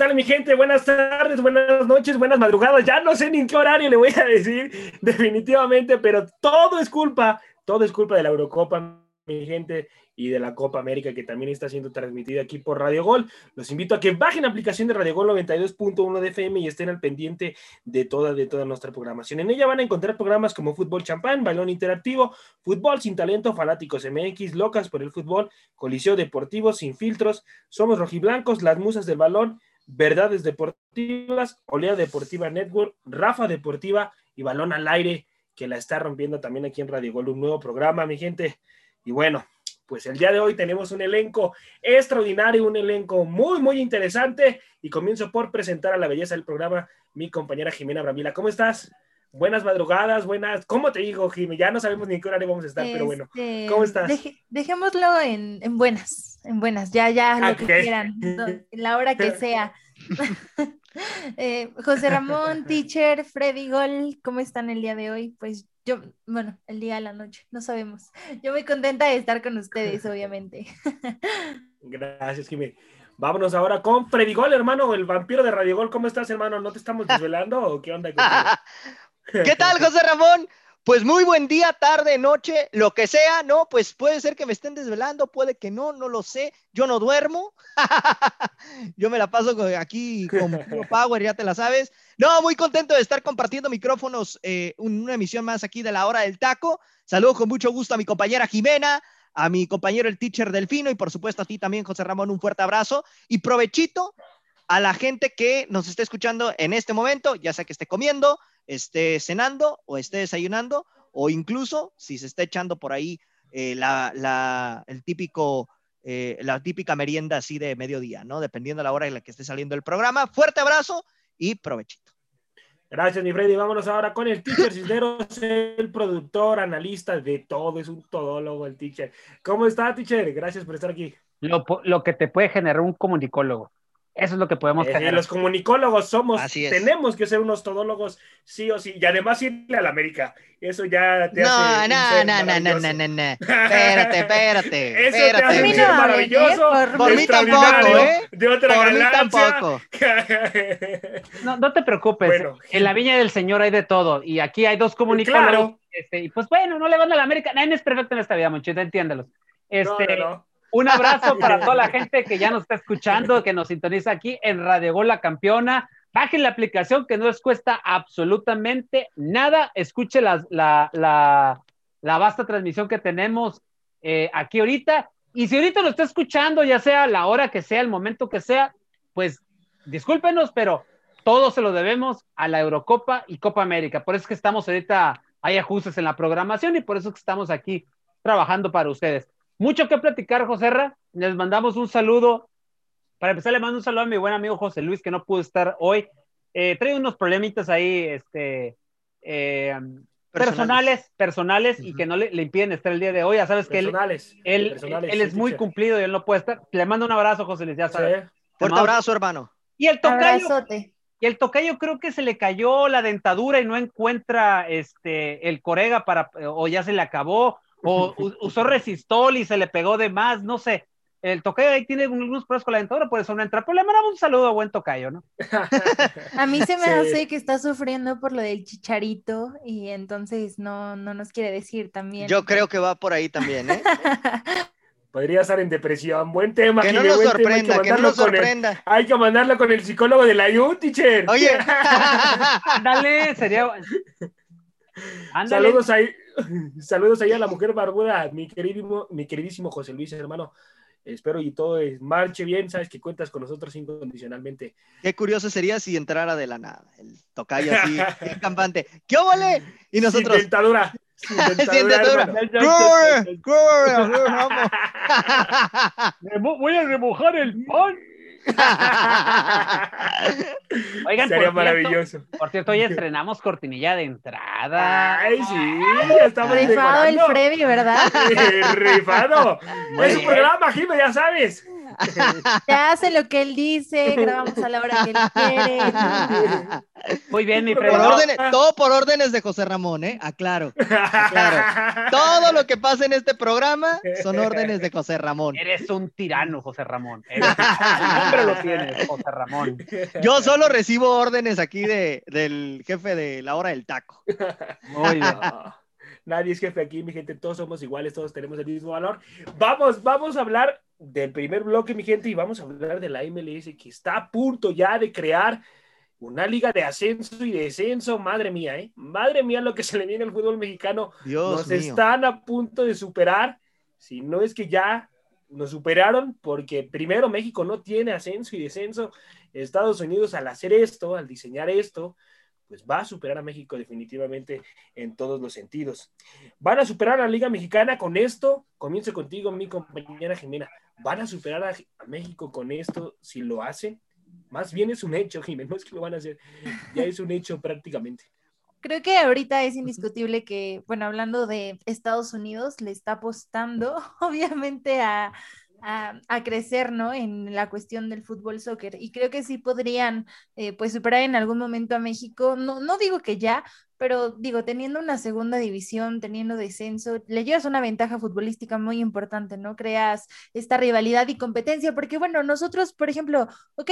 Tal mi gente? Buenas tardes, buenas noches, buenas madrugadas. Ya no sé ni en qué horario le voy a decir definitivamente, pero todo es culpa, todo es culpa de la Eurocopa, mi gente, y de la Copa América que también está siendo transmitida aquí por Radio Gol. Los invito a que bajen la aplicación de Radio Gol 92.1 de FM y estén al pendiente de toda, de toda nuestra programación. En ella van a encontrar programas como Fútbol Champán, Balón Interactivo, Fútbol Sin Talento, Fanáticos MX, Locas por el Fútbol, Coliseo Deportivo, Sin Filtros, Somos Rojiblancos, Las Musas del Balón, Verdades Deportivas, Olea Deportiva Network, Rafa Deportiva y Balón al Aire, que la está rompiendo también aquí en Radio Gol, un nuevo programa, mi gente. Y bueno, pues el día de hoy tenemos un elenco extraordinario, un elenco muy, muy interesante. Y comienzo por presentar a la belleza del programa, mi compañera Jimena Bramila. ¿Cómo estás? Buenas madrugadas, buenas. ¿Cómo te digo, Jimena? Ya no sabemos ni en qué horario vamos a estar, pero bueno. Este, ¿Cómo estás? deje- dejémoslo en, en buenas, en buenas, ya, ya, lo que quieran, la hora que sea. Eh, José Ramón, teacher, Freddy Gol, ¿cómo están el día de hoy? Pues yo, bueno, el día de la noche, no sabemos. Yo muy contenta de estar con ustedes, obviamente. Gracias, Jimena. Vámonos ahora con Freddy Gol, hermano, el vampiro de Radio Gol. ¿Cómo estás, hermano? ¿No te estamos desvelando o qué onda contigo? ¿Qué tal, José Ramón? Pues muy buen día, tarde, noche, lo que sea, ¿no? Pues puede ser que me estén desvelando, puede que no, no lo sé. Yo no duermo. Yo me la paso aquí con power, ya te la sabes. No, muy contento de estar compartiendo micrófonos, eh, un- una emisión más aquí de la hora del taco. Saludo con mucho gusto a mi compañera Jimena, a mi compañero el teacher Delfino y por supuesto a ti también, José Ramón, un fuerte abrazo y provechito a la gente que nos esté escuchando en este momento, ya sea que esté comiendo, esté cenando o esté desayunando, o incluso si se está echando por ahí eh, la, la- el típico, eh, la típica merienda así de mediodía, ¿no? Dependiendo de la hora en la que esté saliendo el programa. Fuerte abrazo y provechito. Gracias, mi Freddy. Vámonos ahora con el teacher Cisneros, el productor, analista de todo, es un todólogo el teacher. ¿Cómo está, teacher? Gracias por estar aquí. lo, lo que te puede generar un comunicólogo. Eso es lo que podemos Eh, los comunicólogos somos, Así es. tenemos que ser unos todólogos, sí o sí, y además irle a la América. Eso ya te No, hace. un no, ser no, no, no, no, no, no. Espérate, espérate. Eso te espérate. hace A mí un no ser ¿eh? maravilloso. Por Por mí tampoco, ¿eh? De otra Por mí galaxia. tampoco. No, no te preocupes. Bueno. En la viña del Señor hay de todo. Y aquí hay dos comunicólogos. Claro. Este, y pues bueno, no le van a la América. Nadie es perfecto en esta vida, Monchito, entiéndalos. No, Este, no, no. Un abrazo para toda la gente que ya nos está escuchando, que nos sintoniza aquí en Radio Gol La Campeona. Bajen la aplicación que no les cuesta absolutamente nada. Escuche la, la, la, vasta transmisión que tenemos eh, aquí ahorita. Y si ahorita lo está escuchando, ya sea la hora que sea, el momento que sea, pues discúlpenos, pero todo se lo debemos a la Eurocopa y Copa América. Por eso es que estamos ahorita, hay ajustes en la programación y por eso es que estamos aquí trabajando para ustedes. Mucho que platicar, José Ra. Les mandamos un saludo. Para empezar, le mando un saludo a mi buen amigo José Luis, que no pudo estar hoy. Eh, trae unos problemitas ahí, este, eh, personales, personales, y que no le, le impiden estar el día de hoy. Ya sabes que él, Personales. él, personales, él sí, es muy cumplido y él no puede estar. Le mando un abrazo, José Luis, ya Sí. sabes. Fuerte mando- abrazo, hermano. Y el tocayo, Abrazote. y el tocayo creo que se le cayó la dentadura y no encuentra este el corega para o ya se le acabó o u- usó resistol y se le pegó de más, no sé. El tocayo ahí tiene unos problemas con la dentadura, por eso no entra. Pero le mandamos un saludo a buen tocayo, ¿no? A mí se me Sí. hace que está sufriendo por lo del chicharito y entonces no, no nos quiere decir también. Yo creo que va por ahí también, ¿eh? podría estar en depresión. Buen tema. Que no nos sorprenda, que no mandarlo nos el- sorprenda. hay que mandarlo con el psicólogo de la IU, teacher. Oye, Ándale, sería. Ándale. Saludos ahí, saludos ahí a la mujer barbuda, mi queridísimo, mi queridísimo José Luis, hermano. Espero y todo eh, marche bien, sabes que cuentas con nosotros incondicionalmente. qué curioso sería si entrara de la nada. El tocayo así, bien campante. ¿Qué óvole? Y nosotros. Sin dentadura. Sin dentadura, Voy a remojar el pan. Oigan, Sería por cierto, maravilloso. por cierto, hoy estrenamos cortinilla de entrada. Ay, sí, ya estamos Rifado el. Freddy, ¿verdad? Rifado. Muy Es un programa, Jimmy, ya sabes. Ya hace lo que él dice, grabamos a la hora que él quiere. Muy bien, mi Por Freddy. órdenes, todo por órdenes de José Ramón, ¿eh? Aclaro. Claro. Todo lo que pasa en este programa son órdenes de José Ramón. Eres un tirano, José Ramón. Eres- nombre lo tienes, José Ramón. Yo solo recibo órdenes aquí de, del jefe de la hora del taco. Muy bien. No, Nadie es jefe aquí, mi gente, todos somos iguales, todos tenemos el mismo valor. Vamos, vamos a hablar del primer bloque, mi gente, y vamos a hablar de la MLS que está a punto ya de crear una liga de ascenso y descenso. Madre mía, ¿eh? Madre mía lo que se le viene al fútbol mexicano. Dios nos mío. están a punto de superar, si no es que ya nos superaron, porque primero México no tiene ascenso y descenso. Estados Unidos al hacer esto, al diseñar esto, pues va a superar a México definitivamente en todos los sentidos. Van a superar a la Liga Mexicana con esto. Comienzo contigo, mi compañera Jimena. ¿Van a superar a, a México con esto si lo hacen? Más bien es un hecho, Jimena, no es que lo van a hacer, ya es un hecho prácticamente. Creo que ahorita es indiscutible que, bueno, hablando de Estados Unidos, le está apostando, obviamente, a, a, a crecer, ¿no? En la cuestión del fútbol soccer. Y creo que sí podrían, eh, pues, superar en algún momento a México. No, no digo que ya, pero digo, teniendo una segunda división, teniendo descenso, le llevas una ventaja futbolística muy importante, ¿no? Creas esta rivalidad y competencia, porque, bueno, nosotros, por ejemplo, ok,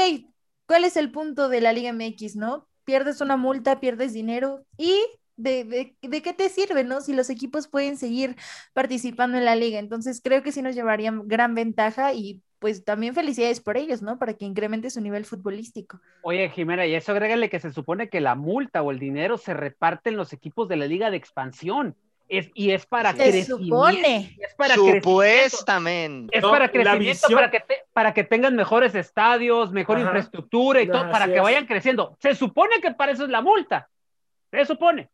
¿cuál es el punto de la Liga MX, no? Pierdes una multa, pierdes dinero y de, de, de, qué te sirve, ¿no? Si los equipos pueden seguir participando en la liga. Entonces creo que sí nos llevarían gran ventaja y pues también felicidades por ellos, ¿no? Para que incremente su nivel futbolístico. Oye, Jimena, y eso agrégale que se supone que la multa o el dinero se reparte en los equipos de la liga de expansión. Es, y es para Se crecimiento. supone. Es para Supuestamente. Es No, para crecimiento, visión- para que, te- para que tengan mejores estadios, mejor Ajá. infraestructura y todo, para que es. vayan creciendo. Se supone que para eso es la multa. Se supone.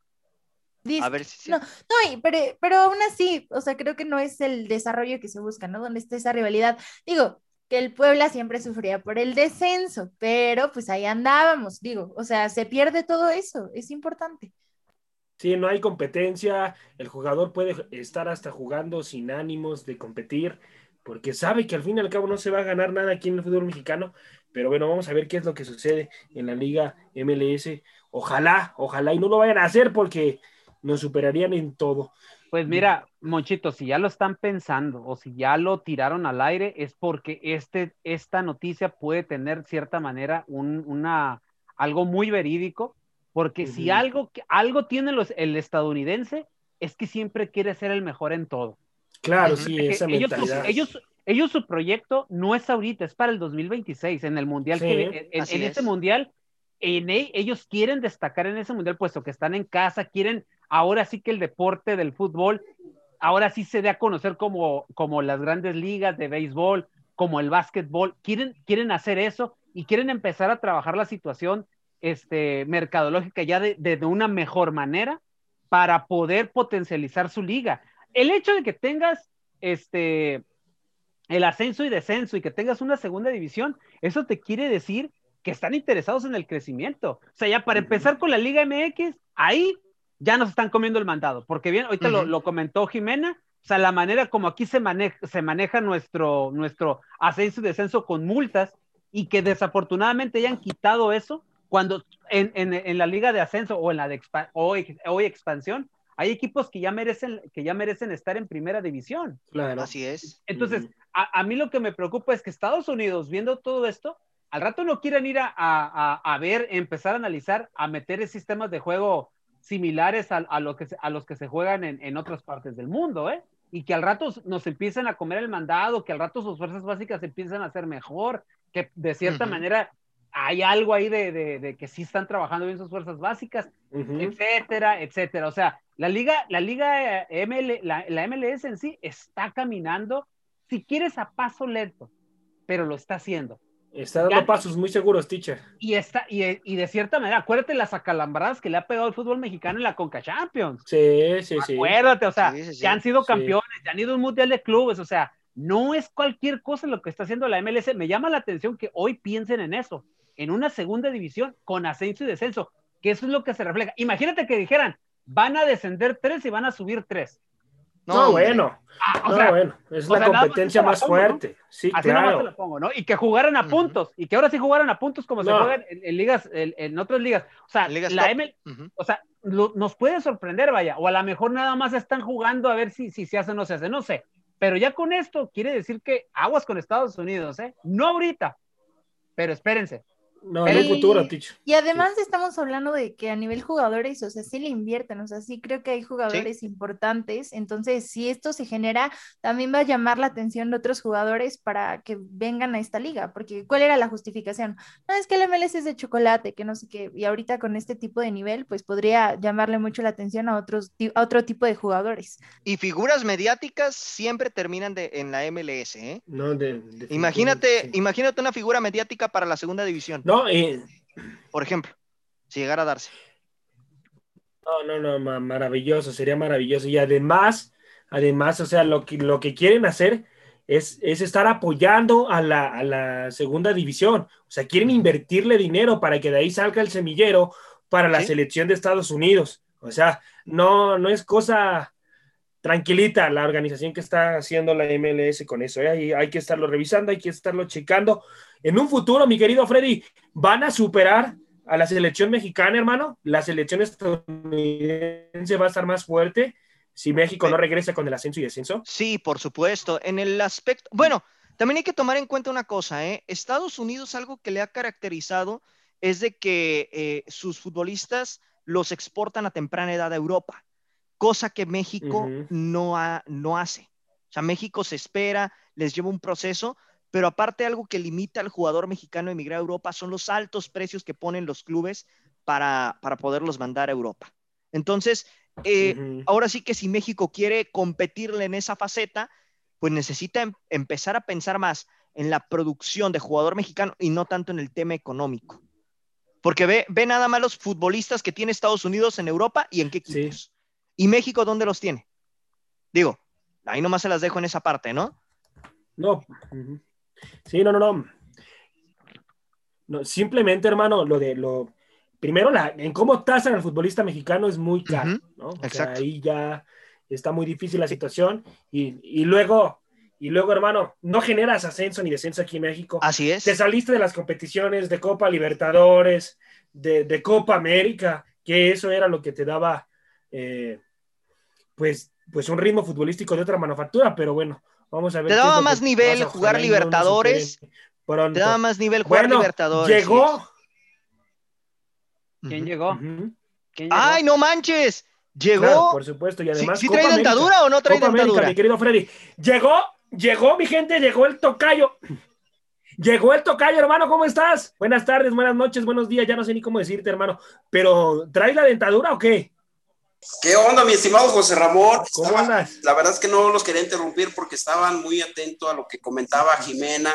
Dice- A ver si No, no, y- pero, pero aún así, o sea, creo que no es el desarrollo que se busca, ¿no? Donde está esa rivalidad. Digo, que el Puebla siempre sufría por el descenso, pero pues ahí andábamos, digo, o sea, se pierde todo eso, es importante. Sí, no hay competencia, el jugador puede estar hasta jugando sin ánimos de competir, porque sabe que al fin y al cabo no se va a ganar nada aquí en el fútbol mexicano, pero bueno, vamos a ver qué es lo que sucede en la liga MLS. Ojalá, ojalá y no lo vayan a hacer porque nos superarían en todo. Pues mira, Monchito, si ya lo están pensando o si ya lo tiraron al aire, es porque este, esta noticia puede tener cierta manera un, una, algo muy verídico, porque si Ujú. algo, algo tiene los, el estadounidense, es que siempre quiere ser el mejor en todo. Claro, sí, esa ellos, mentalidad. ellos, ellos su proyecto no es ahorita, es para el 2026, en el mundial Sí, que en, en así ese es. mundial, en e- ellos quieren destacar en ese mundial, puesto que están en casa, quieren ahora sí que el deporte del fútbol, ahora sí se dé a conocer como, como las grandes ligas de béisbol, como el básquetbol, quieren, quieren hacer eso y quieren empezar a trabajar la situación este, mercadológica ya de, de, de una mejor manera para poder potencializar su liga. El hecho de que tengas este, el ascenso y descenso y que tengas una segunda división, eso te quiere decir que están interesados en el crecimiento. O sea, ya para empezar con la Liga MX, ahí ya nos están comiendo el mandado, porque bien, ahorita uh -huh. lo, lo, comentó Jimena, o sea, la manera como aquí se maneja, se maneja nuestro, nuestro ascenso y descenso con multas y que desafortunadamente hayan quitado eso cuando en, en, en la liga de ascenso o en la de expa o, o expansión hay equipos que ya merecen que ya merecen estar en primera división. Claro. Así es. Entonces, uh -huh. a, a, mí lo que me preocupa es que Estados Unidos, viendo todo esto, al rato no quieran ir a, a, a ver, empezar a analizar, a meter sistemas de juego similares a, a, lo que a los que se juegan en, en, otras partes del mundo, ¿eh? y que al rato nos empiecen a comer el mandado, que al rato sus fuerzas básicas empiezan a ser mejor, que de cierta manera hay algo ahí de, que sí están trabajando bien sus fuerzas básicas, etcétera, etcétera. O sea, la liga, la liga eh, ML, la, la, MLS en sí está caminando, si quieres a paso lento, pero lo está haciendo. Está dando pasos muy seguros, teacher. Y, está, y, y, de cierta manera, acuérdate las acalambradas que le ha pegado el fútbol mexicano en la Conca Champions. Sí, sí, sí. Acuérdate, o sea, que han sido campeones, ya han ido a un mundial de clubes, o sea, no es cualquier cosa lo que está haciendo la MLS. Me llama la atención que hoy piensen en eso, en una segunda división con ascenso y descenso, que eso es lo que se refleja. Imagínate que dijeran, van a descender tres y van a subir tres. No, bueno. Ah, no, bueno. Es la competencia más, fuerte. Sí, Así claro. te lo pongo, ¿no? Y que jugaran a puntos. Y que ahora sí jugaran a puntos como se juegan en, ligas, en, otras ligas. O sea, la M, o sea, nos puede sorprender, vaya. O a lo mejor nada más están jugando a ver si, si se hace o no se hace. No sé. Pero ya con esto quiere decir que aguas con Estados Unidos, ¿eh? No ahorita. Pero espérense. No, en el futuro, Ticho. Y además estamos hablando de que a nivel jugadores, o sea, sí le invierten, o sea, sí creo que hay jugadores importantes, entonces si esto se genera, también va a llamar la atención de otros jugadores para que vengan a esta liga, porque ¿cuál era la justificación? No, es que el MLS es de chocolate, que no sé qué, y ahorita con este tipo de nivel, pues podría llamarle mucho la atención a, otros, a otro tipo de jugadores. Y figuras mediáticas siempre terminan de, en la MLS, ¿eh? No, de, imagínate, imagínate una figura mediática para la segunda división. No, por ejemplo, si llegara a darse. No, no, no, maravilloso, sería maravilloso. Y además, además, o sea, lo que, lo que quieren hacer es, estar apoyando a la, segunda división. O sea, quieren invertirle dinero para que de ahí salga el semillero para la selección de Estados Unidos. O sea, no, no es cosa tranquilita la organización que está haciendo la MLS con eso. ¿eh? hay que estarlo revisando, hay que estarlo checando en un futuro, mi querido Freddy, ¿van a superar a la selección mexicana, hermano? ¿La selección estadounidense va a estar más fuerte si México no regresa con el ascenso y descenso? Sí, por supuesto. En el aspecto, bueno, también hay que tomar en cuenta una cosa, ¿eh? Estados Unidos algo que le ha caracterizado es de que eh, sus futbolistas los exportan a temprana edad a Europa, cosa que México no, no hace. O sea, México se espera, les lleva un proceso, pero aparte algo que limita al jugador mexicano a emigrar a Europa son los altos precios que ponen los clubes para, poderlos mandar a Europa. Entonces, eh, ahora sí que si México quiere competirle en esa faceta, pues necesita em, empezar a pensar más en la producción de jugador mexicano y no tanto en el tema económico. Porque ve, ve nada más los futbolistas que tiene Estados Unidos en Europa y en qué equipos. ¿Y México dónde los tiene? Digo, ahí nomás se las dejo en esa parte, ¿no? No. Sí, no, no, no. no simplemente, hermano, lo de lo. Primero, la, en cómo tasan al futbolista mexicano es muy caro, ¿no? O sea, ahí ya está muy difícil la situación. Y, y, luego, y luego, hermano, no generas ascenso ni descenso aquí en México. Así es. Te saliste de las competiciones de Copa Libertadores, de, de Copa América, que eso era lo que te daba, eh, pues, pues un ritmo futbolístico de otra manufactura, pero bueno, Vamos a ver. Te daba más nivel jugar Libertadores. te daba más nivel jugar Libertadores. Llegó. ¿Quién llegó? ¡Ay, no manches! Llegó. por supuesto, y además. ¿Sí, trae dentadura o no trae dentadura? mi querido Freddy. Llegó, llegó, mi gente, llegó el tocayo. Llegó el tocayo, hermano, ¿cómo estás? Buenas tardes, buenas noches, buenos días, ya no sé ni cómo decirte, hermano. Pero, ¿traes la dentadura o qué? ¿Qué onda, mi estimado José Ramón? ¿Cómo andas? La verdad es que no los quería interrumpir porque estaban muy atentos a lo que comentaba Jimena.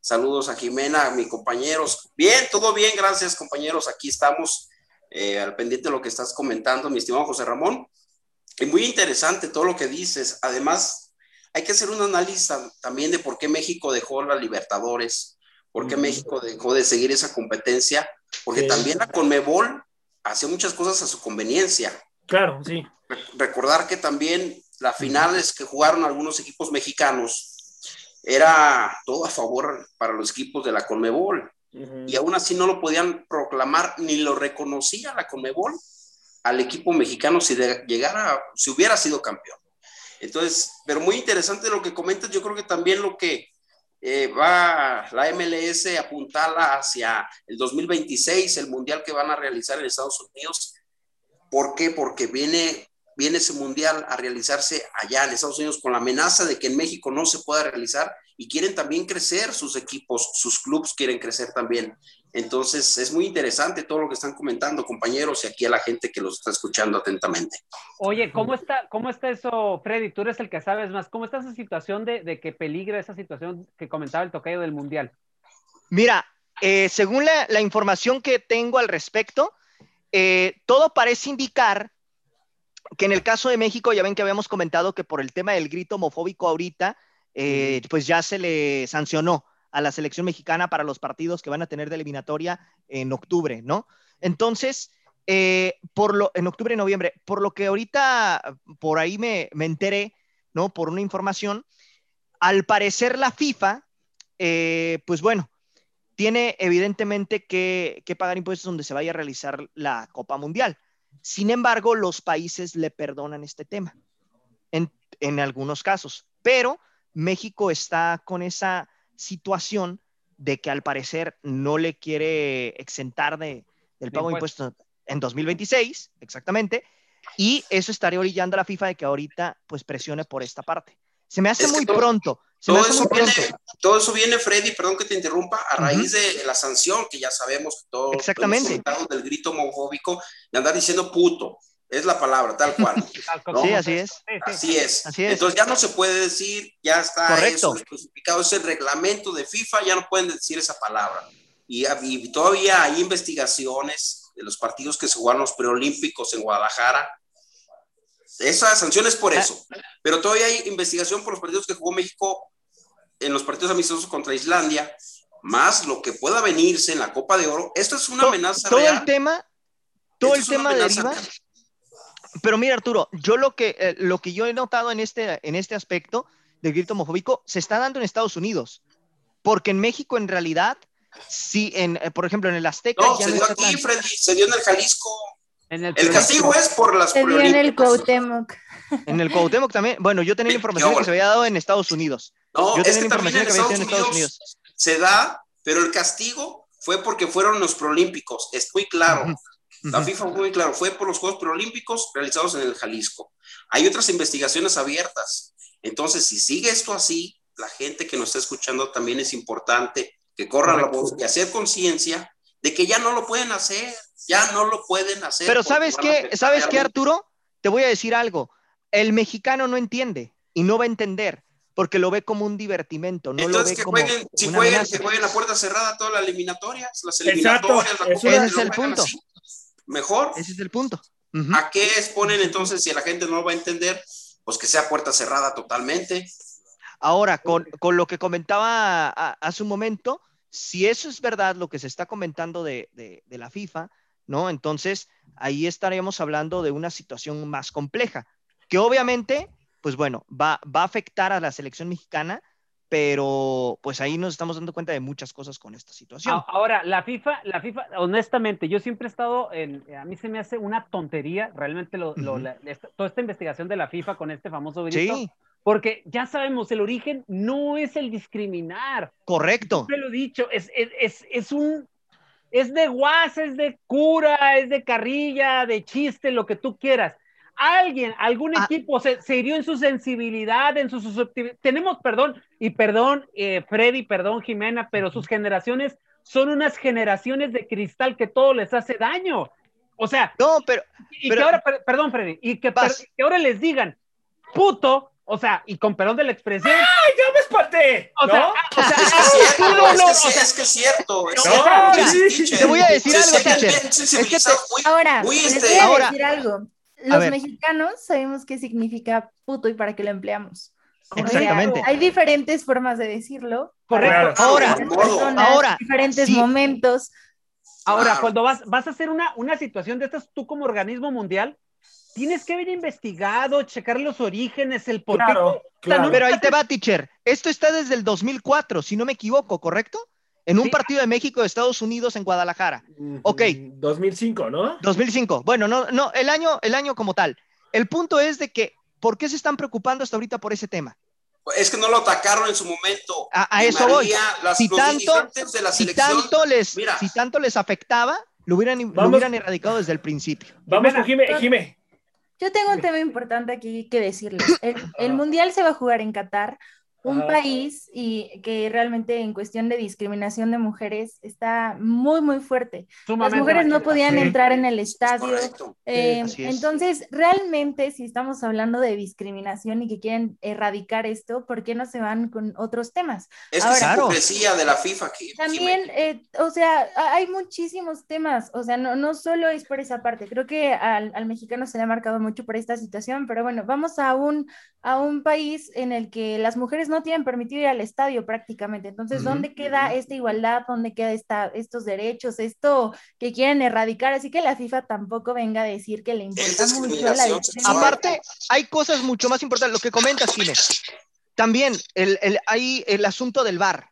Saludos a Jimena, a mis compañeros. Bien, todo bien, gracias, compañeros. Aquí estamos eh, al pendiente de lo que estás comentando, mi estimado José Ramón. Y muy interesante todo lo que dices. Además, hay que hacer un análisis también de por qué México dejó la Libertadores, por qué México dejó de seguir esa competencia, porque también la Conmebol hacía muchas cosas a su conveniencia Claro, sí. Recordar que también las finales que jugaron algunos equipos mexicanos era todo a favor para los equipos de la Conmebol. Y aún así no lo podían proclamar ni lo reconocía la Conmebol al equipo mexicano si llegara, si hubiera sido campeón. Entonces, pero muy interesante lo que comentas. Yo creo que también lo que eh, va la MLS apuntarla hacia el 2026, el mundial que van a realizar en Estados Unidos, ¿Por qué? Porque viene viene ese mundial a realizarse allá en Estados Unidos con la amenaza de que en México no se pueda realizar y quieren también crecer sus equipos, sus clubes quieren crecer también. Entonces es muy interesante todo lo que están comentando, compañeros, y aquí a la gente que los está escuchando atentamente. Oye, ¿cómo está, cómo está eso, Freddy? Tú eres el que sabes más. ¿Cómo está esa situación de, de que peligra esa situación que comentaba el tocayo del Mundial? Mira, eh, según la, la, información que tengo al respecto, eh, todo parece indicar que en el caso de México, ya ven que habíamos comentado que por el tema del grito homofóbico ahorita, eh, pues ya se le sancionó a la selección mexicana para los partidos que van a tener de eliminatoria en octubre, ¿no? Entonces, eh, por lo, en octubre y noviembre, por lo que ahorita por ahí me, me enteré, ¿no? Por una información, al parecer la FIFA, eh, pues bueno, tiene evidentemente que, que, pagar impuestos donde se vaya a realizar la Copa Mundial. Sin embargo, los países le perdonan este tema en, en algunos casos, pero México está con esa situación de que al parecer no le quiere exentar de, del pago de impuestos en 2026, exactamente, y eso estaría orillando a la FIFA de que ahorita pues presione por esta parte. Se me hace Es muy todo- pronto. Todo eso, viene, todo eso viene, Freddy, perdón que te interrumpa, a raíz de la sanción que ya sabemos que todos Exactamente. del grito homofóbico de andar diciendo puto. Es la palabra, tal cual. ¿Cómo Sí, así es. Sí, sí. Así es. Así es. Entonces ya no se puede decir, ya está Correcto. eso especificado, es el reglamento de FIFA, ya no pueden decir esa palabra. Y, y todavía hay investigaciones de los partidos que se jugaron los preolímpicos en Guadalajara. Esa sanción es por eso. Pero todavía hay investigación por los partidos que jugó México en los partidos amistosos contra Islandia, más lo que pueda venirse en la Copa de Oro. Esto es una amenaza todo real. el tema, todo Esto el tema deriva. real. Pero mira, Arturo, yo lo que, eh, lo que yo he notado en este, en este aspecto del grito homofóbico se está dando en Estados Unidos. Porque en México, en realidad, sí, en, eh, por ejemplo, en el Azteca No, ya se no dio aquí, tan- Freddy, se dio en el Jalisco. En el, El castigo es por las Se dio en el. Cuauhtémoc. En el Cuauhtémoc también. Bueno, yo tenía la información que se había dado en Estados Unidos. No, Yo es tenía que la también información en que había Estados sido en Estados Unidos, Unidos. se da, pero el castigo fue porque fueron los preolímpicos. Es muy claro. La. FIFA fue muy claro. Fue por los Juegos Preolímpicos realizados en el Jalisco. Hay otras investigaciones abiertas. Entonces, si sigue esto así, la gente que nos está escuchando también es importante que corra la Correcto. voz y hacer conciencia de que ya no lo pueden hacer. Ya no lo pueden hacer. Pero ¿sabes qué? ¿Sabes qué. Arturo? Te voy a decir algo. El mexicano no entiende y no va a entender porque lo ve como un divertimento, no lo Entonces ve que como jueguen, si una jueguen, amenaza. que jueguen a puerta cerrada todas las eliminatorias, las Exacto, eliminatorias, la Copa una- del Ese es el punto. así. Mejor, Ese es el punto. ¿a qué exponen entonces si la gente no lo va a entender? Pues que sea puerta cerrada totalmente. Ahora, con, con lo que comentaba a- hace un momento, si eso es verdad lo que se está comentando de, de- de la FIFA, ¿no? Entonces, ahí estaríamos hablando de una situación más compleja, que obviamente, pues bueno, va, va a afectar a la selección mexicana, pero pues ahí nos estamos dando cuenta de muchas cosas con esta situación. Ahora, la FIFA, la FIFA, honestamente, yo siempre he estado en, a mí se me hace una tontería realmente lo, lo- la- esta- toda esta investigación de la FIFA con este famoso grito, Sí, porque ya sabemos, el origen no es el discriminar, correcto. siempre lo he dicho, es, es, es, es un, es de guas, es de cura, es de carrilla, de chiste, lo que tú quieras. Alguien, algún Ah. equipo se, se hirió en su sensibilidad, en su susceptibilidad. Tenemos, perdón, y perdón, eh, Freddy, perdón, Jimena, pero sus generaciones son unas generaciones de cristal que todo les hace daño. O sea, No, pero y Pero- que ahora, per- perdón, Freddy, y que, per- que ahora les digan, puto, o sea, y con perdón de la expresión, ¡Ay, ya me espanté! o sea, ¿No? ah, o sea, Es que ah, es cierto, no, no, es, que, o sí, sea, es que es cierto. es No, cierto, sí, sí, teacher. te voy a decir algo, teacher. Ahora, muy, les este, voy a ahora- decir algo. Los mexicanos sabemos qué significa puto y para qué lo empleamos. Sea, Exactamente. hay diferentes formas de decirlo. Correcto. Claro. Ahora, personas, ahora, diferentes sí. momentos. Ahora, cuando vas, vas a hacer una, una situación de estas, tú como organismo mundial, tienes que haber investigado, checar los orígenes, el por qué. Claro, claro. no- Pero ahí te va, teacher. Esto está desde el 2004, si no me equivoco, ¿correcto? En un Sí. partido de México de Estados Unidos en Guadalajara. Ok. 2005, ¿no? 2005. Bueno, no, no, el año, el año como tal. El punto es de que, ¿por qué se están preocupando hasta ahorita por ese tema? Es que no lo atacaron en su momento. A, eso voy. Las- Si tanto, dirigentes de la si tanto les, mira. si tanto les afectaba, lo hubieran, lo hubieran erradicado desde el principio. Vamos con Jime, Jime. Yo tengo un tema importante aquí que decirles. El, el Mundial se va a jugar en Qatar un Ajá. país y que realmente en cuestión de discriminación de mujeres está muy, muy fuerte. Las Sumamente mujeres no podían Sí. entrar en el Es estadio. eh, es. entonces, realmente, si estamos hablando de discriminación y que quieren erradicar esto, ¿por qué no se van con otros temas? Es que Ahora- es Claro. hipocresía de la FIFA. Que, También, eh, o sea, ha- hay muchísimos temas, o sea, no, no solo es por esa parte, creo que al, al mexicano se le ha marcado mucho por esta situación, pero bueno, vamos a un, a un país en el que las mujeres no tienen permitido ir al estadio prácticamente, entonces, ¿dónde queda esta igualdad? ¿Dónde queda esta, estos derechos? Esto que quieren erradicar, así que la FIFA tampoco venga a decir que le importa mucho la. Aparte, hay cosas mucho más importantes, lo que comentas, Jiménez. También el, el- hay el asunto del bar.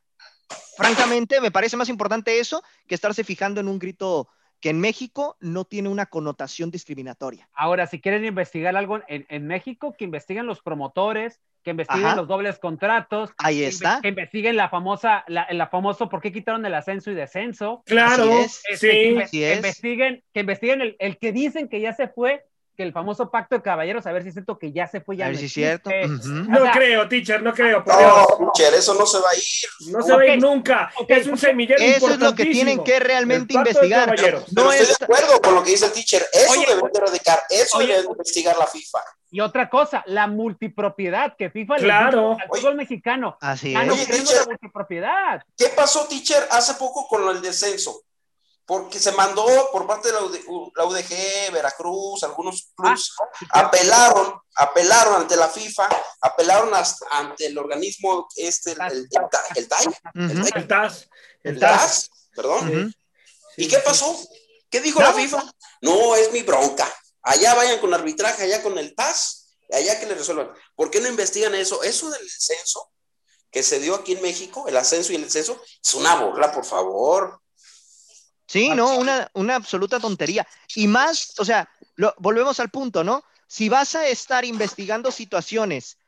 Francamente, me parece más importante eso que estarse fijando en un grito que en México no tiene una connotación discriminatoria. Ahora, si quieren investigar algo en, en México, que investiguen los promotores, que investiguen Ajá. los dobles contratos, Ahí está. que investiguen la famosa, la, la famoso por qué quitaron el ascenso y descenso. Claro, Así es. Este, que, sí. que es. investiguen, que investiguen el, el que dicen que ya se fue, que el famoso pacto de caballeros, a ver si es cierto que ya se fue, ya A ver si es cierto. No O sea, creo, teacher, no creo, por. No, Teacher, eso no se va a ir. No se va a ir nunca. ok, es un semillero Eso es lo que tienen que realmente investigar. Pero No estoy es- de acuerdo con lo que dice el teacher. Eso Oye, debe de erradicar. Eso oye, debe de investigar la FIFA. Y otra cosa, la multipropiedad que FIFA le Claro. dio al fútbol mexicano. Así no es. Oye, teacher. la multipropiedad. ¿Qué pasó, teacher, hace poco con el descenso? Porque se mandó por parte de la, UD la UDG, Veracruz, algunos clubes, apelaron, apelaron ante la FIFA, apelaron hasta ante el organismo, este, el, el, el, el TAI, el El TAS. El TAS. Perdón. ¿Y qué pasó? ¿Qué dijo la FIFA? No, es mi bronca. Allá vayan con arbitraje, allá con el TAS, allá que le resuelvan. ¿Por qué no investigan eso? Eso del descenso que se dio aquí en México, el ascenso y el descenso, es una burla, por favor. Sí, no, una, una absoluta tontería. Y más, o sea, lo- volvemos al punto, ¿no? Si vas a estar investigando situaciones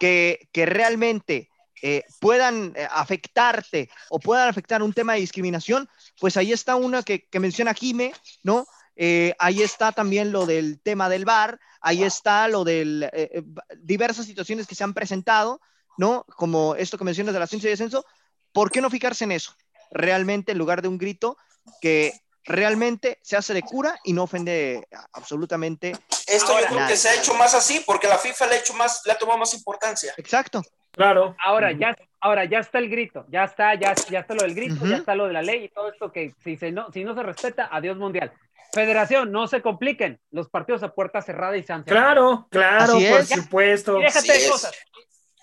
que, que realmente eh, puedan eh, afectarte o puedan afectar un tema de discriminación, pues ahí está una que, que menciona Jime, ¿no? Eh, ahí está también lo del tema del bar, ahí está lo de diversas situaciones que se han presentado, ¿no? Como esto que mencionas del ascenso y descenso. ¿Por qué no fijarse en eso? Realmente, en lugar de un grito que realmente se hace de cura y no ofende absolutamente. Esto Ahora, yo creo nada. que se ha hecho más así porque la FIFA le ha hecho más, le ha tomado más importancia. Exacto. Claro. Ahora ya, ahora ya está el grito, ya está, ya, ya está lo del grito, ya está lo de la ley y todo esto que si, se no, si no se respeta, adiós mundial. Federación, no se compliquen, los partidos a puerta cerrada y sanción. Claro, claro, Así por es. supuesto. Y déjate Así de es. cosas.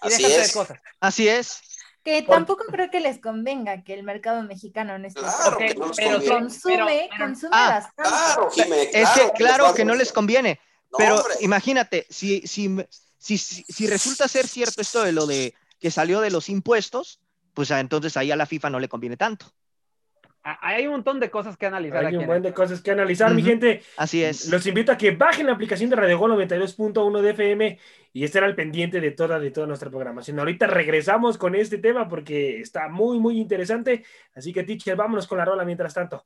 Y Así déjate es. de cosas. Así es. Que tampoco creo que les convenga que el mercado mexicano en este Claro no pero consume, pero- pero- consume Ah, bastante. Claro, Jimé, Es que claro, que no les conviene, No, pero hombre. imagínate, si, si, si, si, si resulta ser cierto esto de lo de que salió de los impuestos, pues ah, entonces ahí a la FIFA no le conviene tanto. Ah, Hay un montón de cosas que analizar Hay aquí. un buen de cosas que analizar, mi gente. Así es. Los invito a que bajen la aplicación de Radio Gol 92.1 de FM y estén al pendiente de toda, de toda nuestra programación. Ahorita regresamos con este tema porque está muy, muy interesante. Así que, teacher, vámonos con la rola mientras tanto.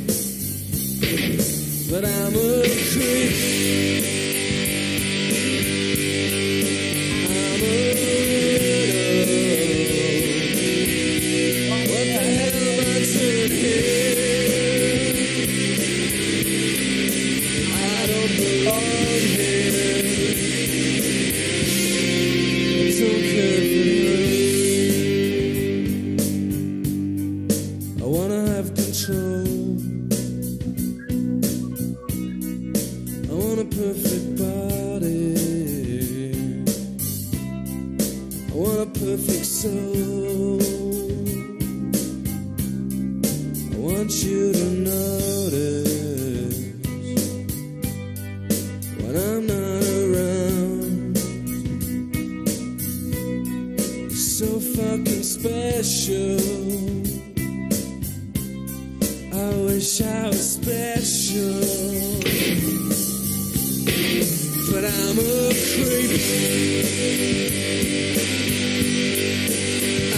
But I'm a creep. Special. I wish I was special, but I'm a creep.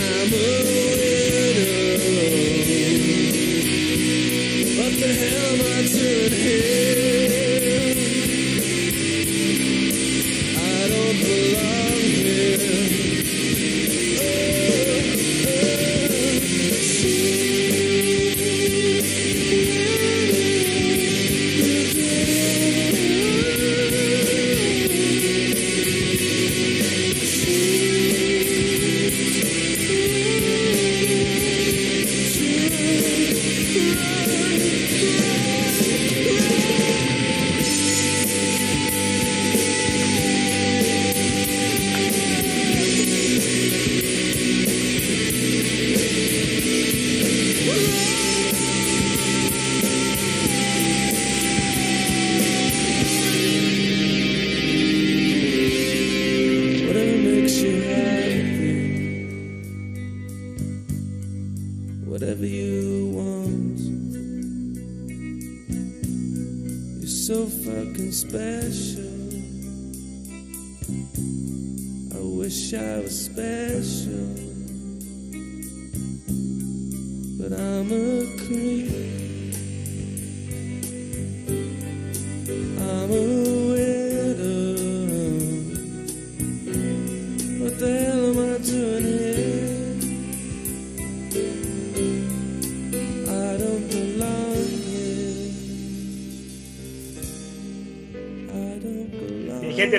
I'm a widow. What the hell am I doing here? Wish I was special, but I'm a creep.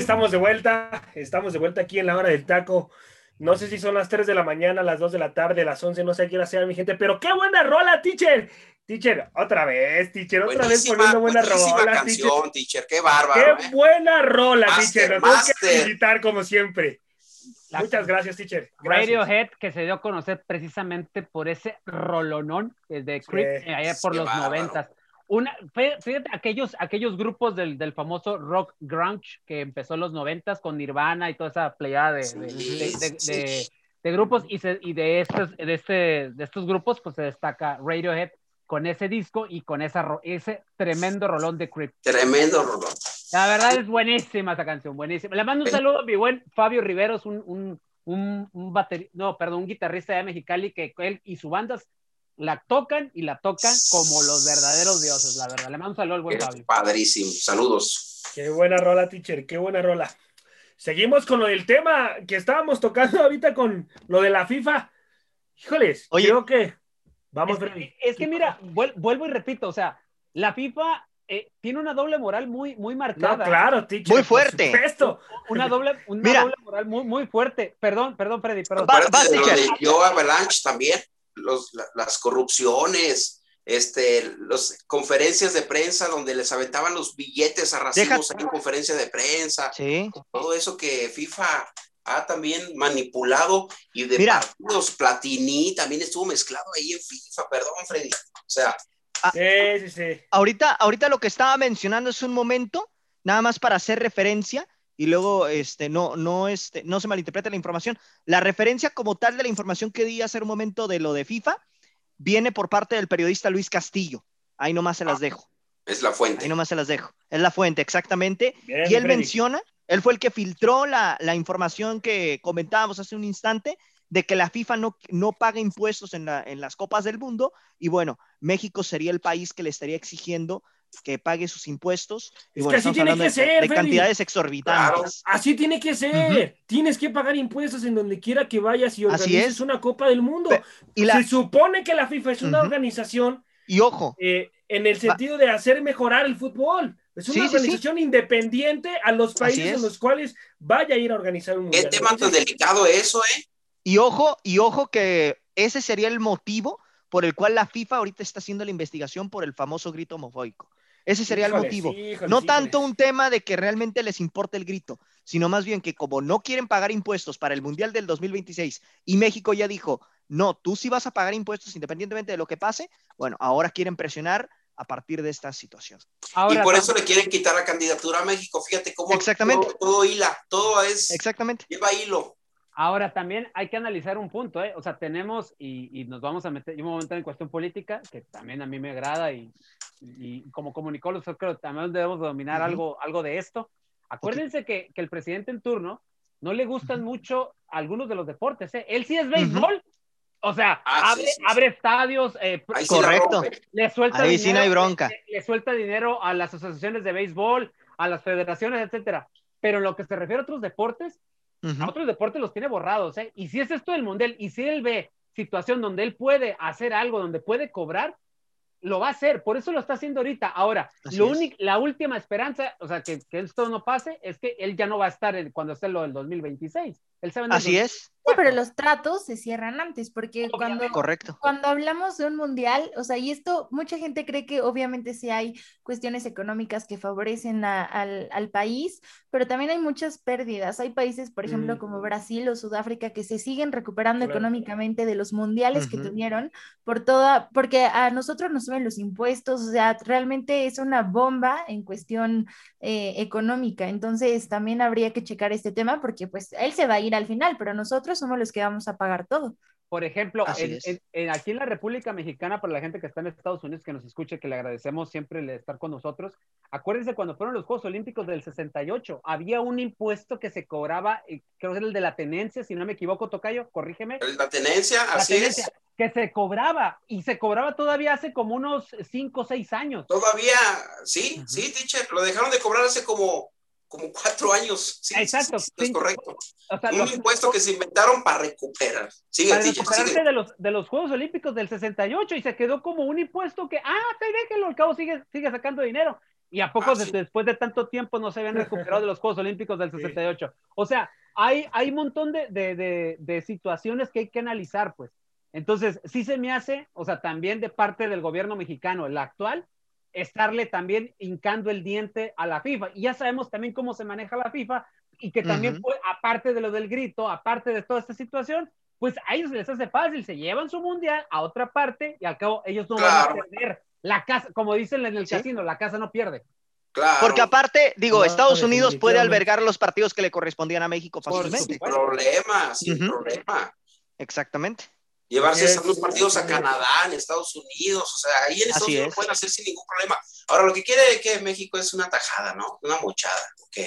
Estamos de vuelta. Estamos de vuelta aquí en la hora del taco. No sé si son las 3 de la mañana, las 2 de la tarde, las 11, no sé a qué hora sea, mi gente, pero qué buena rola, teacher. Teacher, otra vez, teacher, otra vez poniendo buena rola, canción, teacher. Qué bárbaro. Qué ¿eh? buena rola, Master, teacher. Nos tenemos que felicitar como siempre. La- Muchas gracias, teacher. Gracias. Radiohead, que se dio a conocer precisamente por ese rolonón eh, de Creep Sí, eh, allá por los bárbaro. noventas. Una, fíjate, aquellos, aquellos grupos del, del famoso rock grunge que empezó en los noventas con Nirvana y toda esa playada de, de- Sí, de- de- sí. de- de grupos y, se- y de, estos, de, este, de estos grupos pues se destaca Radiohead con ese disco y con esa, ese tremendo rolón de Creep. Tremendo rolón. La verdad es buenísima esa canción, buenísima. Le mando un saludo a mi buen Fabio Riveros, un, un, un, un bateri- no, perdón, un guitarrista de Mexicali que él y su banda la tocan y la tocan como los verdaderos dioses, la verdad. Le mando un saludo al buen Fabio. Padrísimo. Saludos. Qué buena rola, teacher, qué buena rola. Seguimos con lo del tema que estábamos tocando ahorita con lo de la FIFA. Híjoles, Oye. creo que. Vamos, Es que, Freddy. es que mira, vuel- vuelvo y repito, o sea, la FIFA eh, tiene una doble moral muy, muy No, marcada. claro, teacher. Muy por fuerte. supuesto. Una doble, una Mira. doble moral muy, muy fuerte. Perdón, perdón, Freddy, perdón. Va- de Joe Avalanche también. Los, la- las corrupciones, este, las conferencias de prensa donde les aventaban los billetes a racimos en conferencia de prensa. Sí. Todo eso que FIFA ha también manipulado y de Mira. partidos Platini también estuvo mezclado ahí en FIFA, perdón, Freddy. O sea, Sí, sí, sí. Ahorita, ahorita lo que estaba mencionando es un momento, nada más para hacer referencia y luego este, no, no, este, no se malinterprete la información. La referencia como tal de la información que di hace un momento de lo de FIFA viene por parte del periodista Luis Castillo. Ahí nomás se las dejo. es la fuente. Ahí nomás se las dejo. Es la fuente, exactamente. Bien, Y él Freddy. menciona, él fue el que filtró la, la información que comentábamos hace un instante de que la FIFA no, no paga impuestos en, la- en las copas del mundo y bueno, México sería el país que le estaría exigiendo que pague sus impuestos. Y Es bueno, que así estamos tiene hablando que de, ser, de Freddy. cantidades exorbitantes. Así tiene que ser. Tienes que pagar impuestos en donde quiera que vayas y Así organices es. una Copa del Mundo. Pe- Y, la, Se supone que la FIFA es una organización y ojo, eh, en el sentido de hacer mejorar el fútbol. Es una Sí, sí, sí. organización independiente a los países es. en los cuales vaya a ir a organizar un Qué mundial. tema tan delicado eso, ¿eh? y ojo, y ojo que ese sería el motivo por el cual la FIFA ahorita está haciendo la investigación por el famoso grito homofóbico. Ese sería el motivo. No tanto un tema de que realmente les importe el grito, sino más bien que como no quieren pagar impuestos para el Mundial del 2026 y México ya dijo, no, tú sí vas a pagar impuestos independientemente de lo que pase. Bueno, ahora quieren presionar a partir de esta situación. Ahora, y por eso le quieren quitar la candidatura a México. Fíjate cómo Exactamente. Todo, todo hila, todo es, Exactamente. lleva hilo. Ahora también hay que analizar un punto, ¿eh? O sea, tenemos, y, y nos vamos a meter, yo me voy a meter en cuestión política, que también a mí me agrada, y, y como comunicólogos creo que también debemos dominar Ujú. algo, algo de esto. Acuérdense que, que el presidente en turno no le gustan mucho algunos de los deportes, ¿eh? Él sí es béisbol. O sea, Ah, abre, sí, sí, abre estadios, eh, Ahí Correcto. le suelta Ahí sí no hay dinero, bronca. Le, le suelta dinero a las asociaciones de béisbol, a las federaciones, etcétera. Pero en lo que se refiere a otros deportes, a otros deportes los tiene borrados, ¿eh? Y si es esto del mundial, y si él ve situación donde él puede hacer algo, donde puede cobrar, lo va a hacer. Por eso lo está haciendo ahorita. Ahora, lo único, la última esperanza, o sea, que, que esto no pase, es que él ya no va a estar cuando esté lo del 2026. Él el Así es, Sí, pero los tratos se cierran antes, porque cuando, correcto. cuando hablamos de un mundial, o sea, y esto, mucha gente cree que obviamente sí hay cuestiones económicas que favorecen a- al, al país, pero también hay muchas pérdidas. Hay países, por ejemplo, Mm. como Brasil o Sudáfrica, que se siguen recuperando Claro. económicamente de los mundiales que tuvieron por toda, porque a nosotros nos suben los impuestos, o sea, realmente es una bomba en cuestión eh, económica. Entonces, también habría que checar este tema porque pues él se va a ir al final, pero nosotros somos los que vamos a pagar todo. Por ejemplo, Así en- es. en- en- aquí en la República Mexicana, para la gente que está en Estados Unidos, que nos escuche, que le agradecemos siempre el estar con nosotros, acuérdense cuando fueron los Juegos Olímpicos del 68, había un impuesto que se cobraba, eh, creo que era el de la tenencia, si no me equivoco, Tocayo, corrígeme. La tenencia, La así tenencia, es. que se cobraba, y se cobraba todavía hace como unos 5 o 6 años. Todavía, sí, sí, teacher, lo dejaron de cobrar hace como, como cuatro años. Sí, Exacto, sí, sí, es sí. correcto. O sea, Un los- impuesto que se inventaron para recuperar. Sigue, para recuperarse sigue. de los, de los Juegos Olímpicos del 68 y se quedó como un impuesto que, ah, ok, déjenlo, al cabo sigue, sigue sacando dinero. Y a poco Ah, de- sí. después de tanto tiempo no se habían recuperado de los Juegos Olímpicos del 68. O sea, hay, hay un montón de, de, de situaciones que hay que analizar, pues. Entonces, sí se me hace, o sea, también de parte del gobierno mexicano, el actual, estarle también hincando el diente a la FIFA. Y ya sabemos también cómo se maneja la FIFA y que también, pues, aparte de lo del grito, aparte de toda esta situación, pues a ellos les hace fácil, se llevan su mundial a otra parte y al cabo ellos no van a perder. La casa, como dicen en el Sí. casino, la casa no pierde. Claro. Porque aparte, digo, No, Estados Unidos puede albergar los partidos que le correspondían a México Por fácilmente. Sin problema, sin problema. Exactamente. Llevarse Yes, esos partidos a. Canadá, en Estados Unidos, o sea, ahí en Estados Unidos es. pueden hacer sin ningún problema. Ahora, lo que quiere que México es una tajada, ¿no? Una mochada, ¿ok?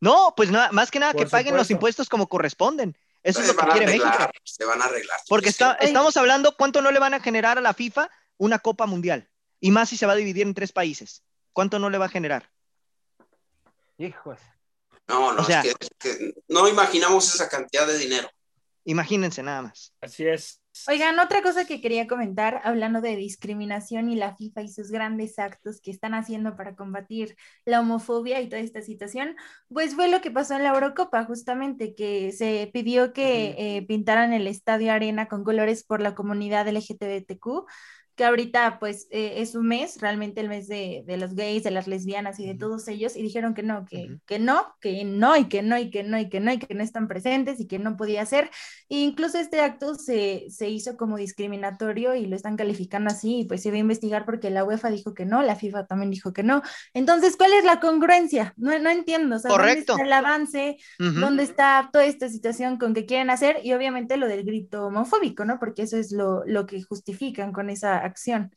No, pues nada, más que nada Por que paguen los impuestos como corresponden. Eso es Se lo que van a quiere arreglar, México. Se van a arreglar. Porque está, estamos hablando cuánto no le van a generar a la FIFA una Copa Mundial. Y más si se va a dividir en tres países. ¿Cuánto no le va a generar? Hijos. No, no, o sea- es, que, es que no imaginamos esa cantidad de dinero. Imagínense nada más. Así es. Oigan, otra cosa que quería comentar, hablando de discriminación y la FIFA y sus grandes actos que están haciendo para combatir la homofobia y toda esta situación, pues fue lo que pasó en la Eurocopa, justamente, que se pidió que eh, pintaran el Estadio Arena con colores por la comunidad LGTBTQ, que ahorita pues eh, es un mes, realmente el mes de, de los gays, de las lesbianas y de todos ellos, y dijeron que no, que, que no, que no, y que no, y que no, y que no, y que no están presentes y que no podía ser. E incluso este acto se, se hizo como discriminatorio y lo están calificando así, y pues se va a investigar porque la UEFA dijo que no, la FIFA también dijo que no. Entonces, ¿cuál es la congruencia? No, no entiendo, o sea, Correcto. ¿dónde está el avance? ¿Dónde está toda esta situación con que quieren hacer? Y obviamente lo del grito homofóbico, ¿no? Porque eso es lo, lo que justifican con esa acción.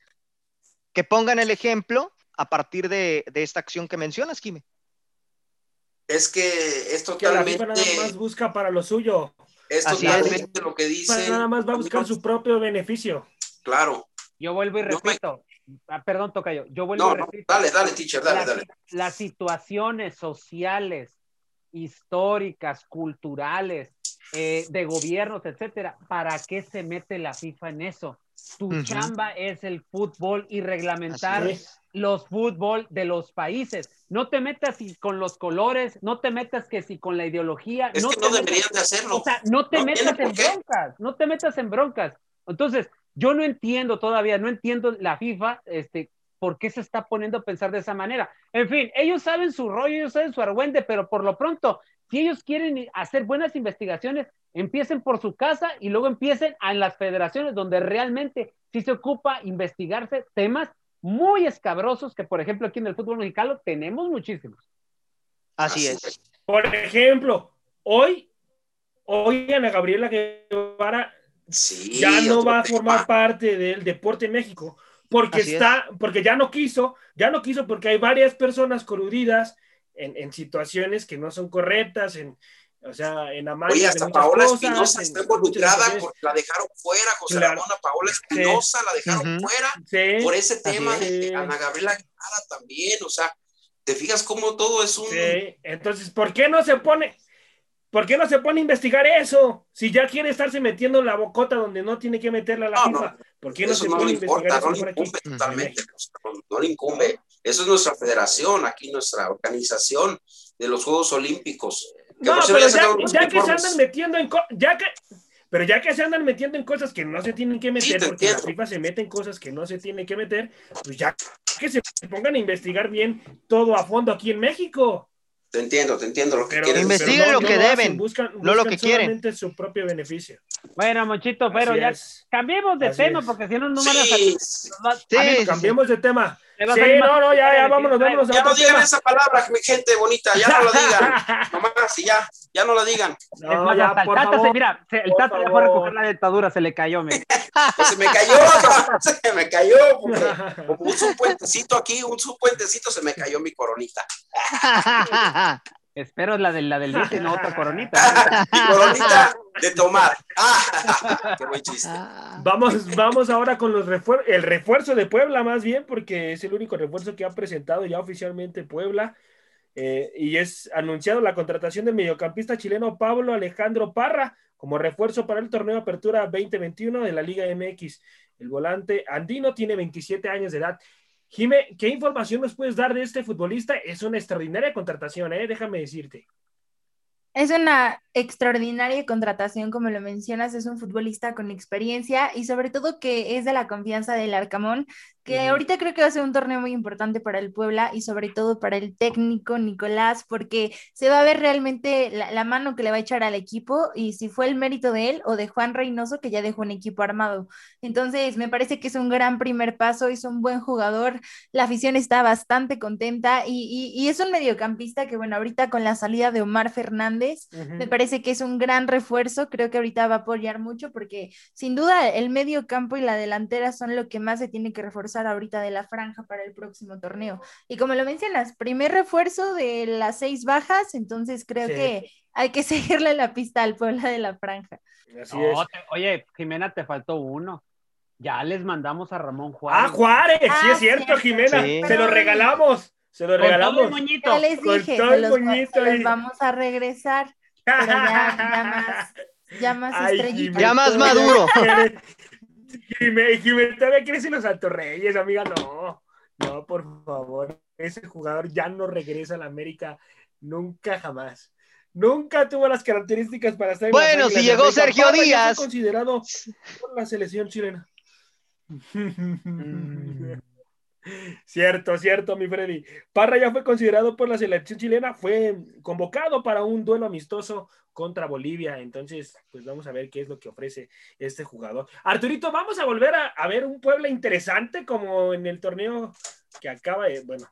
Que pongan el ejemplo a partir de, de esta acción que mencionas, Jimé. Es que es Que la FIFA totalmente, nada más busca para lo suyo. es Así es. totalmente lo que dice. nada más va a buscar su propio beneficio. Claro. Yo vuelvo y No me- repito. Ah, perdón, Tocayo. Yo vuelvo No, y no, repito. dale, dale, teacher, dale, dale. las situaciones sociales, históricas, culturales, eh, de gobiernos, etcétera, ¿para qué se mete la FIFA en eso? Tu chamba es el fútbol y reglamentar los fútbol de los países. No te metas si con los colores, no te metas que si con la ideología. Es no que te no metas- deberían de hacerlo. o sea, no te No metas en broncas, no te metas en broncas. Entonces, yo no entiendo todavía, no entiendo la FIFA, este, por qué se está poniendo a pensar de esa manera. En fin, ellos saben su rollo, ellos saben su argüende, pero por lo pronto, Si ellos quieren hacer buenas investigaciones, empiecen por su casa y luego empiecen en las federaciones donde realmente sí se ocupa investigarse temas muy escabrosos que, por ejemplo, aquí en el fútbol mexicano tenemos muchísimos. Así es. Por ejemplo, hoy, hoy Ana Gabriela Guevara Sí, ya no va a tema. formar parte del deporte México porque Así está, porque ya no quiso, ya no quiso porque hay varias personas coludidas en, en situaciones que no son correctas, en, o sea, en amaños Oye, hasta Paola cosas, Espinosa está involucrada porque la dejaron fuera, José Claro. Ramón, a Paola Espinosa la dejaron fuera Sí, por ese tema de. Ana Gabriela Guevara también, o sea, te fijas cómo todo es un... sí. Entonces, ¿por qué no se pone? ¿Por qué no se pone a investigar eso? Si ya quiere estarse metiendo la bocota donde no tiene que meterla la No, FIFA, no, ¿por qué no eso se no pone le importa, no le aquí? incumbe totalmente, José Ramón, no le incumbe. Eso es nuestra federación, aquí nuestra organización de los Juegos Olímpicos. Que No, pero ya ya, que se andan metiendo en ya que pero ya que se andan metiendo en cosas que no se tienen que meter, te porque la entiendo. FIFA se mete en cosas que no se tienen que meter, pues ya que se pongan a investigar bien todo a fondo aquí en México. Te entiendo, te entiendo lo que Pero. Investiguen lo que deben, buscan, no lo que quieren. solamente su propio beneficio. Bueno, Monchito, pero Así ya es. cambiemos de Así tema es. porque si no, no van a Sí, Sí, A mí sí, Cambiemos de tema. Sí, no, no, ya, ya, vámonos, vámonos ya no digan tema. esa palabra, mi gente bonita, ya no la digan. Nomás, y ya, ya no la digan. Es No, más, ya, hasta el Tata se, favor. mira, se- el por Tata ya fue a recoger la dentadura, se le cayó, me. Pues se me cayó, se me cayó, porque como puso un puentecito aquí, un su puentecito, se me cayó mi coronita. Espero la, de, la del diente y no otra coronita. Mi coronita de tomar. Ah, qué buen chiste. Vamos, vamos ahora con los refuer- el refuerzo de Puebla más bien, porque es el único refuerzo que ha presentado ya oficialmente Puebla. eh, y es anunciado la contratación del mediocampista chileno Pablo Alejandro Parra como refuerzo para el torneo Apertura 2021 de la Liga MX. El volante andino tiene 27 años de edad. Jime, ¿qué información nos puedes dar de este futbolista? Es una extraordinaria contratación, ¿eh? déjame decirte. Es una extraordinaria contratación, como lo mencionas, es un futbolista con experiencia y sobre todo que es de la confianza del Arcamón, que ahorita creo que va a ser un torneo muy importante para el Puebla y sobre todo para el técnico Nicolás, porque se va a ver realmente la, la mano que le va a echar al equipo y si fue el mérito de él o de Juan Reynoso, que ya dejó un equipo armado. Entonces, me parece que es un gran primer paso, es un buen jugador, la afición está bastante contenta y, y- y es un mediocampista que, bueno, ahorita con la salida de Omar Fernández, me parece que es un gran refuerzo, creo que ahorita va a apoyar mucho porque sin duda el medio campo y la delantera son lo que más se tiene que reforzar ahorita de la franja para el próximo torneo. Y como lo mencionas, primer refuerzo de las seis bajas, entonces creo Sí. que hay que seguirle la pista al Puebla de la franja. Así No, es. te- oye, Jimena, te faltó uno. Ya les mandamos a Ramón Juárez. Ah, Juárez, sí Ah, es cierto, cierto. Jimena. Sí. Se lo regalamos. Se lo Con todo el regalamos. moñito. Ya les Con dije, se los, moñito se los ahí. vamos a regresar, pero ya, ya más, ya más Ay, estrellitas. Jimena, Ya más maduro. quiere- Jimena, todavía quieres ir los Altorreyes, amiga. No, no, por favor. Ese jugador ya no regresa a la América nunca jamás. Nunca tuvo las características para estar Bueno, si llegó América. Sergio Díaz. considerado por la selección chilena. Cierto, cierto, mi Freddy. Parra ya fue considerado por la selección chilena, fue convocado para un duelo amistoso contra Bolivia. Entonces, pues vamos a ver qué es lo que ofrece este jugador. Arturito, vamos a volver a, a ver un Puebla interesante como en el torneo que acaba de, bueno,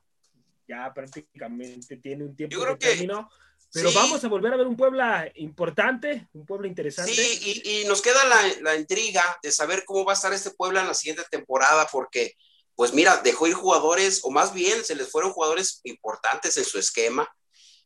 ya prácticamente tiene un tiempo que terminó. Pero sí. vamos a volver a ver un Puebla importante, un Puebla interesante. Sí, y, y nos queda la, la intriga de saber cómo va a estar este Puebla en la siguiente temporada, porque, pues mira, dejó ir jugadores, o más bien se les fueron jugadores importantes en su esquema.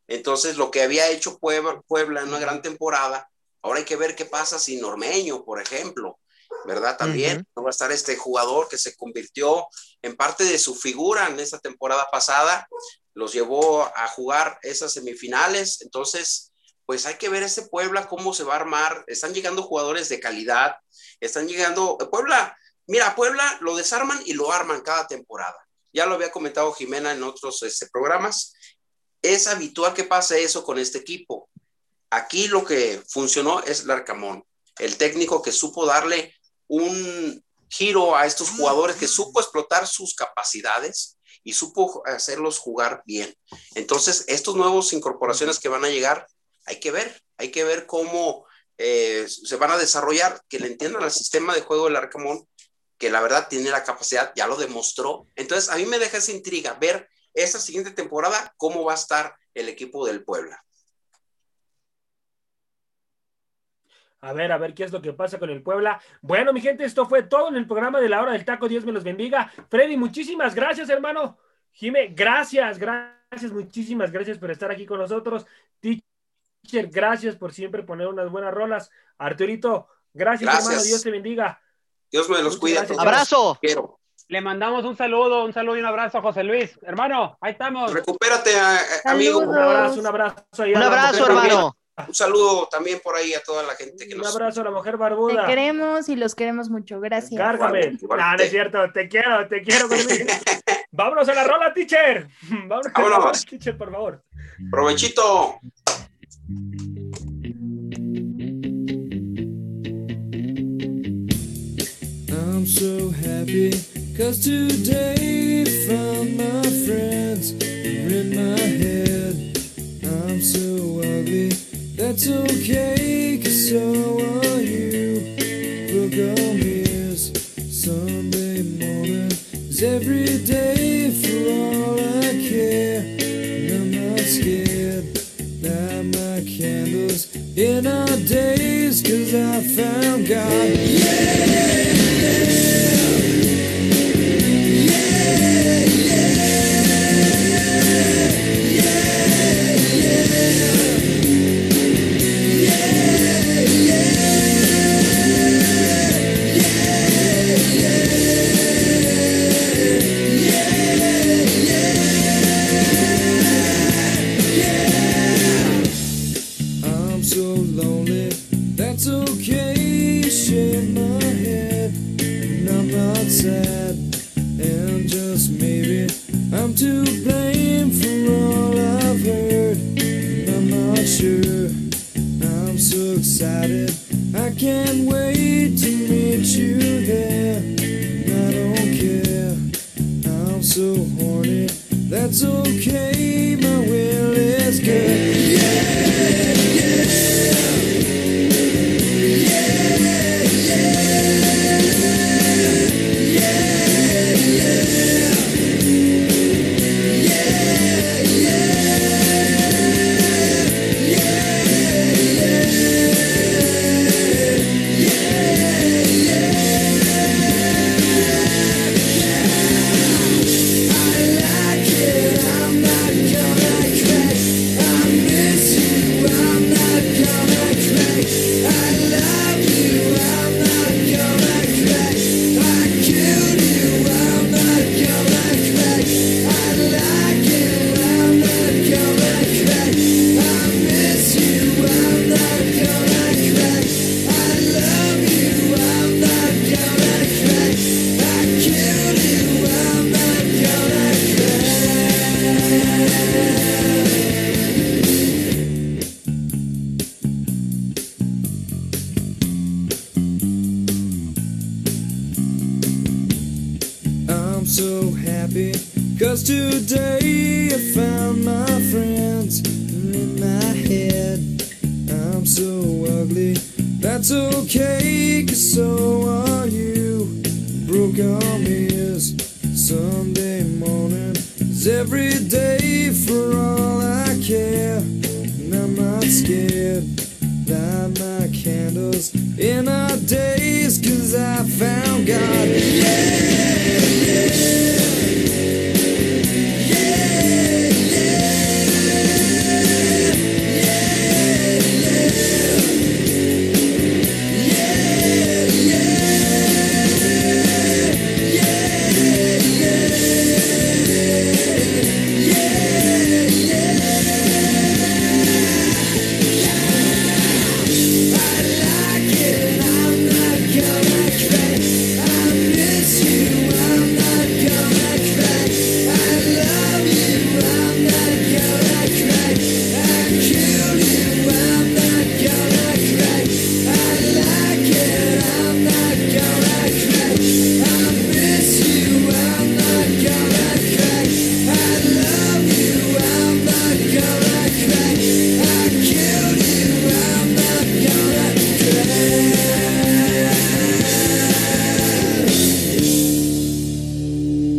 Entonces, lo que había hecho Puebla, Puebla en una gran temporada, ahora hay que ver qué pasa sin Normeño, por ejemplo, ¿verdad? También no va a estar este jugador que se convirtió en parte de su figura en esta temporada pasada, los llevó a jugar esas semifinales, entonces pues hay que ver ese Puebla cómo se va a armar. Están llegando jugadores de calidad, están llegando. Puebla, mira, Puebla lo desarman y lo arman cada temporada. Ya lo había comentado Jimena en otros este, programas. Es habitual que pase eso con este equipo. Aquí lo que funcionó es Larcamón, el técnico que supo darle un giro a estos jugadores, que supo explotar sus capacidades y supo hacerlos jugar bien. Entonces, estos nuevos incorporaciones que van a llegar hay que ver, hay que ver cómo eh, se van a desarrollar, que le entiendan al sistema de juego del Arcamón, que la verdad tiene la capacidad, ya lo demostró. Entonces, a mí me deja esa intriga ver esta siguiente temporada cómo va a estar el equipo del Puebla. A ver, a ver qué es lo que pasa con el Puebla. Bueno, mi gente, esto fue todo en el programa de la hora del taco. Dios me los bendiga. Freddy, muchísimas gracias, hermano. Jime, gracias, gracias, muchísimas gracias por estar aquí con nosotros. Teacher, gracias por siempre poner unas buenas rolas. Arturito, gracias, Gracias. hermano. Dios te bendiga. Dios me los Muchas cuide. a gracias. todos. Abrazo. Quiero. Le mandamos un saludo, un saludo y un abrazo a José Luis. Hermano, ahí estamos. Recupérate, amigo. Un abrazo, un abrazo. Un abrazo, hermano. Un saludo también por ahí a toda la gente que Un nos. abrazo a la mujer Te barbuda. queremos y los queremos mucho. Gracias. Cárgame. No, no es cierto. Te quiero, te quiero conmigo. Vámonos a la rola, teacher. Vámonos, a la rola, Vámonos. teacher, por favor. Provechito. I'm so happy cause today found my friends are in my head. I'm so ugly, that's okay cause so are you. Book on ears, Sunday morning is every day for all I care. And I'm not scared, light my candles in our days cause I found God. I'm to meet you there. I don't care. I'm so horny, that's okay. I'm so ugly. That's okay, cause so are you. Broke arm is Sunday morning. Is every day for all I care. And I'm not scared. Light my candles in our days, cause I found God. Yeah!